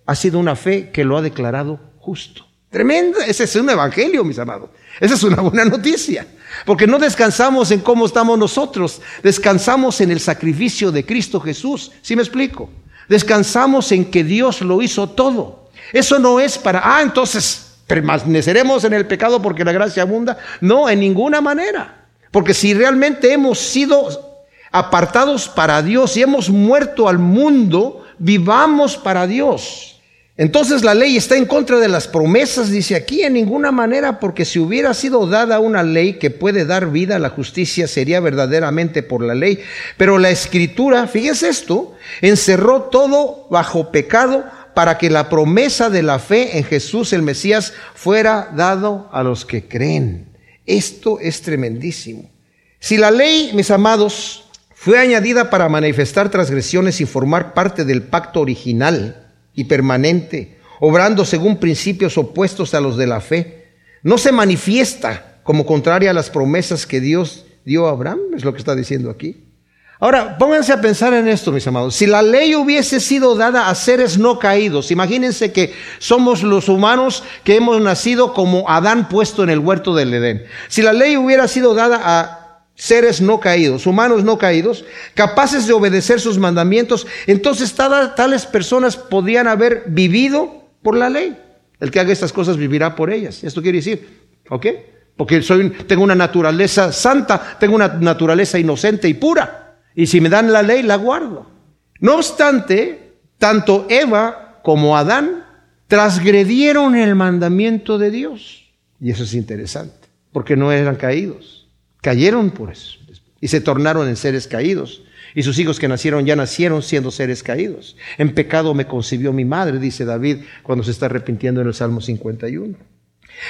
Speaker 1: ha sido una fe que lo ha declarado justo. Tremenda, ese es un evangelio, mis amados. Esa es una buena noticia. Porque no descansamos en cómo estamos nosotros, descansamos en el sacrificio de Cristo Jesús. ¿Sí me explico? Descansamos en que Dios lo hizo todo. Eso no es para, ah, entonces permaneceremos en el pecado porque la gracia abunda. No, en ninguna manera. Porque si realmente hemos sido apartados para Dios y hemos muerto al mundo, vivamos para Dios. Entonces la ley está en contra de las promesas, dice aquí, en ninguna manera, porque si hubiera sido dada una ley que puede dar vida a la justicia, sería verdaderamente por la ley. Pero la escritura, fíjese esto, encerró todo bajo pecado para que la promesa de la fe en Jesús el Mesías fuera dado a los que creen. Esto es tremendísimo. Si la ley, mis amados, fue añadida para manifestar transgresiones y formar parte del pacto original, y permanente, obrando según principios opuestos a los de la fe. No se manifiesta como contraria a las promesas que Dios dio a Abraham, es lo que está diciendo aquí. Ahora, pónganse a pensar en esto, mis amados. Si la ley hubiese sido dada a seres no caídos, imagínense que somos los humanos que hemos nacido como Adán puesto en el huerto del Edén. Si la ley hubiera sido dada a seres no caídos, humanos no caídos, capaces de obedecer sus mandamientos, entonces tales personas podían haber vivido por la ley. El que haga estas cosas vivirá por ellas. Esto quiere decir, ¿ok? Porque soy, tengo una naturaleza santa, tengo una naturaleza inocente y pura. Y si me dan la ley, la guardo. No obstante, tanto Eva como Adán transgredieron el mandamiento de Dios. Y eso es interesante, porque no eran caídos. Cayeron por eso y se tornaron en seres caídos. Y sus hijos que nacieron ya nacieron siendo seres caídos. En pecado me concibió mi madre, dice David cuando se está arrepintiendo en el Salmo 51.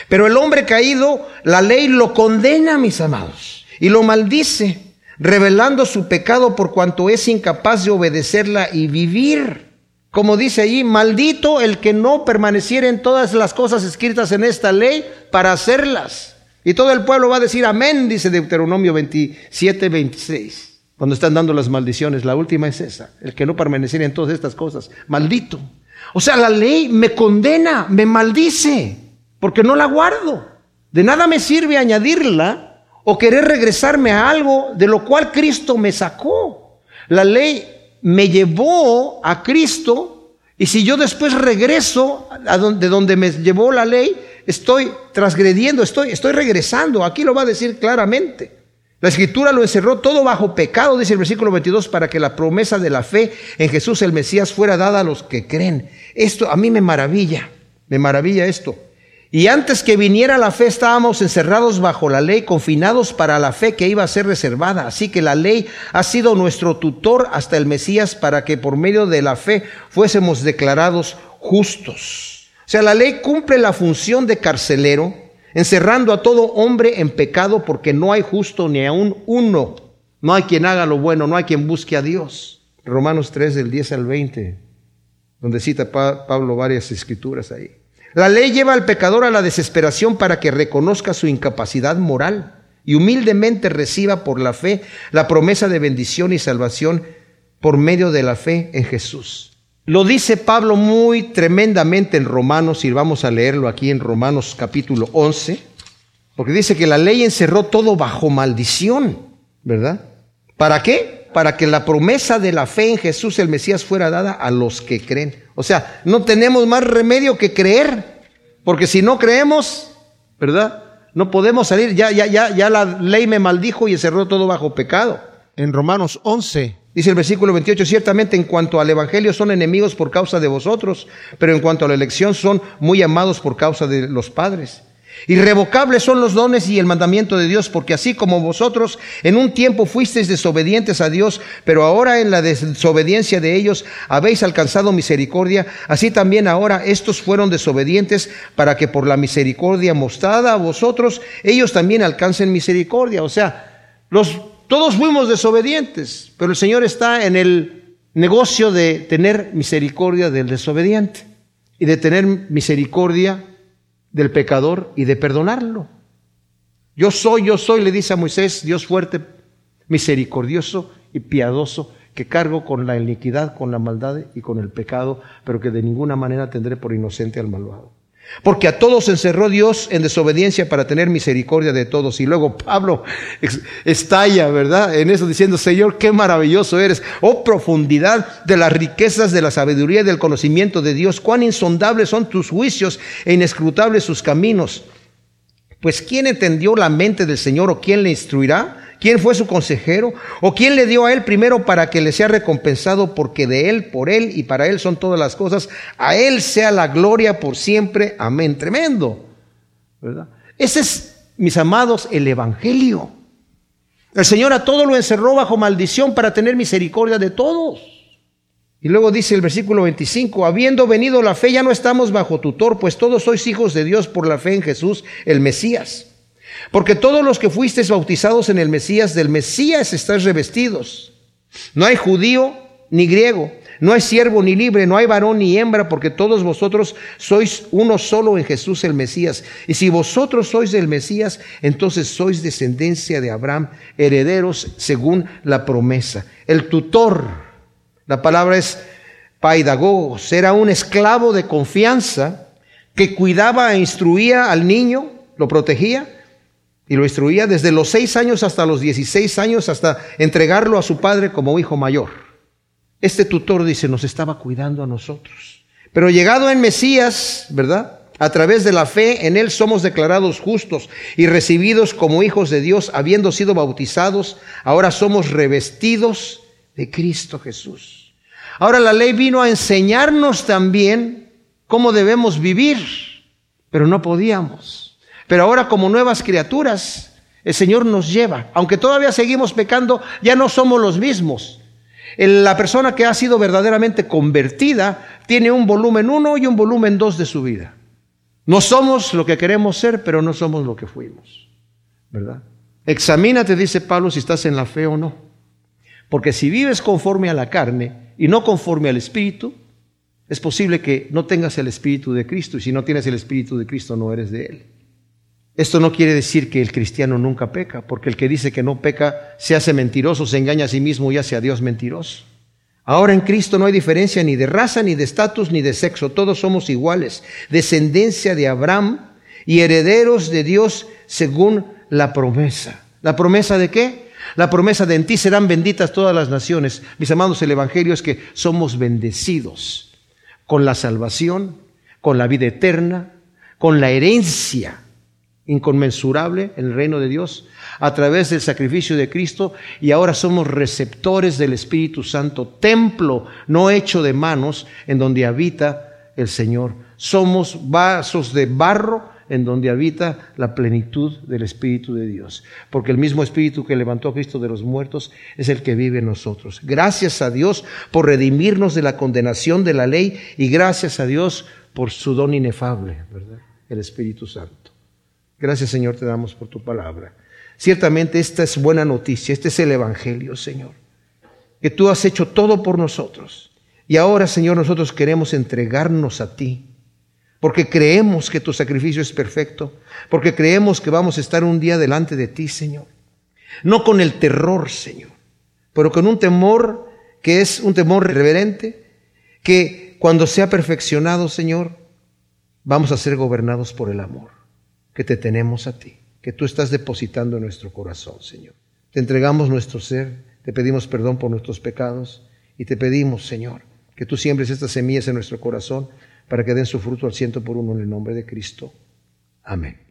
Speaker 1: Pero el hombre caído, la ley lo condena, mis amados, y lo maldice, revelando su pecado por cuanto es incapaz de obedecerla y vivir. Como dice allí, maldito el que no permaneciera en todas las cosas escritas en esta ley para hacerlas. Y todo el pueblo va a decir amén, dice Deuteronomio 27, 26. Cuando están dando las maldiciones, la última es esa, el que no permaneciera en todas estas cosas. Maldito. O sea, la ley me condena, me maldice, porque no la guardo. De nada me sirve añadirla o querer regresarme a algo de lo cual Cristo me sacó. La ley me llevó a Cristo y si yo después regreso a donde, donde me llevó la ley, estoy transgrediendo, estoy, estoy regresando. Aquí lo va a decir claramente. La escritura lo encerró todo bajo pecado, dice el versículo 22, para que la promesa de la fe en Jesús el Mesías fuera dada a los que creen. Esto a mí me maravilla, me maravilla esto. Y antes que viniera la fe estábamos encerrados bajo la ley, confinados para la fe que iba a ser reservada. Así que la ley ha sido nuestro tutor hasta el Mesías para que por medio de la fe fuésemos declarados justos. Sea, la ley cumple la función de carcelero, encerrando a todo hombre en pecado porque no hay justo ni aún uno. No hay quien haga lo bueno, no hay quien busque a Dios. Romanos 3 del 10 al 20, donde cita Pablo varias escrituras ahí. La ley lleva al pecador a la desesperación para que reconozca su incapacidad moral y humildemente reciba por la fe la promesa de bendición y salvación por medio de la fe en Jesús. Lo dice Pablo muy tremendamente en Romanos, y vamos a leerlo aquí en Romanos capítulo 11, porque dice que la ley encerró todo bajo maldición, ¿verdad? ¿Para qué? Para que la promesa de la fe en Jesús el Mesías fuera dada a los que creen. O sea, no tenemos más remedio que creer, porque si no creemos, ¿verdad? No podemos salir, ya, ya, ya, ya la ley me maldijo y encerró todo bajo pecado. En Romanos 11, dice el versículo 28, ciertamente en cuanto al Evangelio son enemigos por causa de vosotros, pero en cuanto a la elección son muy amados por causa de los padres. Irrevocables son los dones y el mandamiento de Dios, porque así como vosotros en un tiempo fuisteis desobedientes a Dios, pero ahora en la desobediencia de ellos habéis alcanzado misericordia, así también ahora estos fueron desobedientes para que por la misericordia mostrada a vosotros, ellos también alcancen misericordia. O sea, los, todos fuimos desobedientes, pero el Señor está en el negocio de tener misericordia del desobediente y de tener misericordia del pecador y de perdonarlo. Yo soy, yo soy, le dice a Moisés, Dios fuerte, misericordioso y piadoso, que cargo con la iniquidad, con la maldad y con el pecado, pero que de ninguna manera tendré por inocente al malvado. Porque a todos encerró Dios en desobediencia para tener misericordia de todos. Y luego Pablo estalla, ¿verdad? En eso diciendo, Señor, qué maravilloso eres. Oh profundidad de las riquezas de la sabiduría y del conocimiento de Dios. Cuán insondables son tus juicios e inescrutables sus caminos. Pues ¿quién entendió la mente del Señor o quién le instruirá? ¿Quién fue su consejero? ¿O quién le dio a él primero para que le sea recompensado? Porque de él, por él y para él son todas las cosas. A él sea la gloria por siempre. Amén. Tremendo. ¿verdad? Ese es, mis amados, el Evangelio. El Señor a todo lo encerró bajo maldición para tener misericordia de todos. Y luego dice el versículo 25, habiendo venido la fe ya no estamos bajo tutor, pues todos sois hijos de Dios por la fe en Jesús, el Mesías. Porque todos los que fuisteis bautizados en el Mesías, del Mesías estáis revestidos. No hay judío ni griego, no hay siervo ni libre, no hay varón ni hembra, porque todos vosotros sois uno solo en Jesús el Mesías. Y si vosotros sois del Mesías, entonces sois descendencia de Abraham, herederos según la promesa. El tutor, la palabra es paidagogos, era un esclavo de confianza que cuidaba e instruía al niño, lo protegía y lo instruía desde los seis años hasta los dieciséis años, hasta entregarlo a su padre como hijo mayor. Este tutor dice, nos estaba cuidando a nosotros. Pero llegado en Mesías, ¿verdad? A través de la fe en Él somos declarados justos y recibidos como hijos de Dios, habiendo sido bautizados, ahora somos revestidos de Cristo Jesús. Ahora la ley vino a enseñarnos también cómo debemos vivir, pero no podíamos. Pero ahora como nuevas criaturas, el Señor nos lleva. Aunque todavía seguimos pecando, ya no somos los mismos. La persona que ha sido verdaderamente convertida tiene un volumen uno y un volumen dos de su vida. No somos lo que queremos ser, pero no somos lo que fuimos. ¿Verdad? Examínate, dice Pablo, si estás en la fe o no. Porque si vives conforme a la carne y no conforme al Espíritu, Es posible que no tengas el Espíritu de Cristo y si no tienes el Espíritu de Cristo no eres de Él. Esto no quiere decir que el cristiano nunca peca, porque el que dice que no peca se hace mentiroso, se engaña a sí mismo y hace a Dios mentiroso. Ahora en Cristo no hay diferencia ni de raza, ni de estatus, ni de sexo. Todos somos iguales, descendencia de Abraham y herederos de Dios según la promesa. ¿La promesa de qué? La promesa de en ti serán benditas todas las naciones. Mis amados, el Evangelio es que somos bendecidos con la salvación, con la vida eterna, con la herencia inconmensurable en el reino de Dios a través del sacrificio de Cristo y ahora somos receptores del Espíritu Santo, templo no hecho de manos en donde habita el Señor. Somos vasos de barro en donde habita la plenitud del Espíritu de Dios. Porque el mismo Espíritu que levantó a Cristo de los muertos es el que vive en nosotros. Gracias a Dios por redimirnos de la condenación de la ley y gracias a Dios por su don inefable, ¿verdad? El Espíritu Santo. Gracias Señor te damos por tu palabra. Ciertamente esta es buena noticia, este es el Evangelio, Señor. Que tú has hecho todo por nosotros. Y ahora, Señor, nosotros queremos entregarnos a ti porque creemos que tu sacrificio es perfecto, porque creemos que vamos a estar un día delante de ti, Señor. No con el terror, Señor, pero con un temor que es un temor reverente, que cuando sea perfeccionado, Señor, vamos a ser gobernados por el amor que te tenemos a ti, que tú estás depositando en nuestro corazón, Señor. Te entregamos nuestro ser, te pedimos perdón por nuestros pecados y te pedimos, Señor, que tú siembres estas semillas en nuestro corazón para que den su fruto al ciento por uno en el nombre de Cristo. Amén.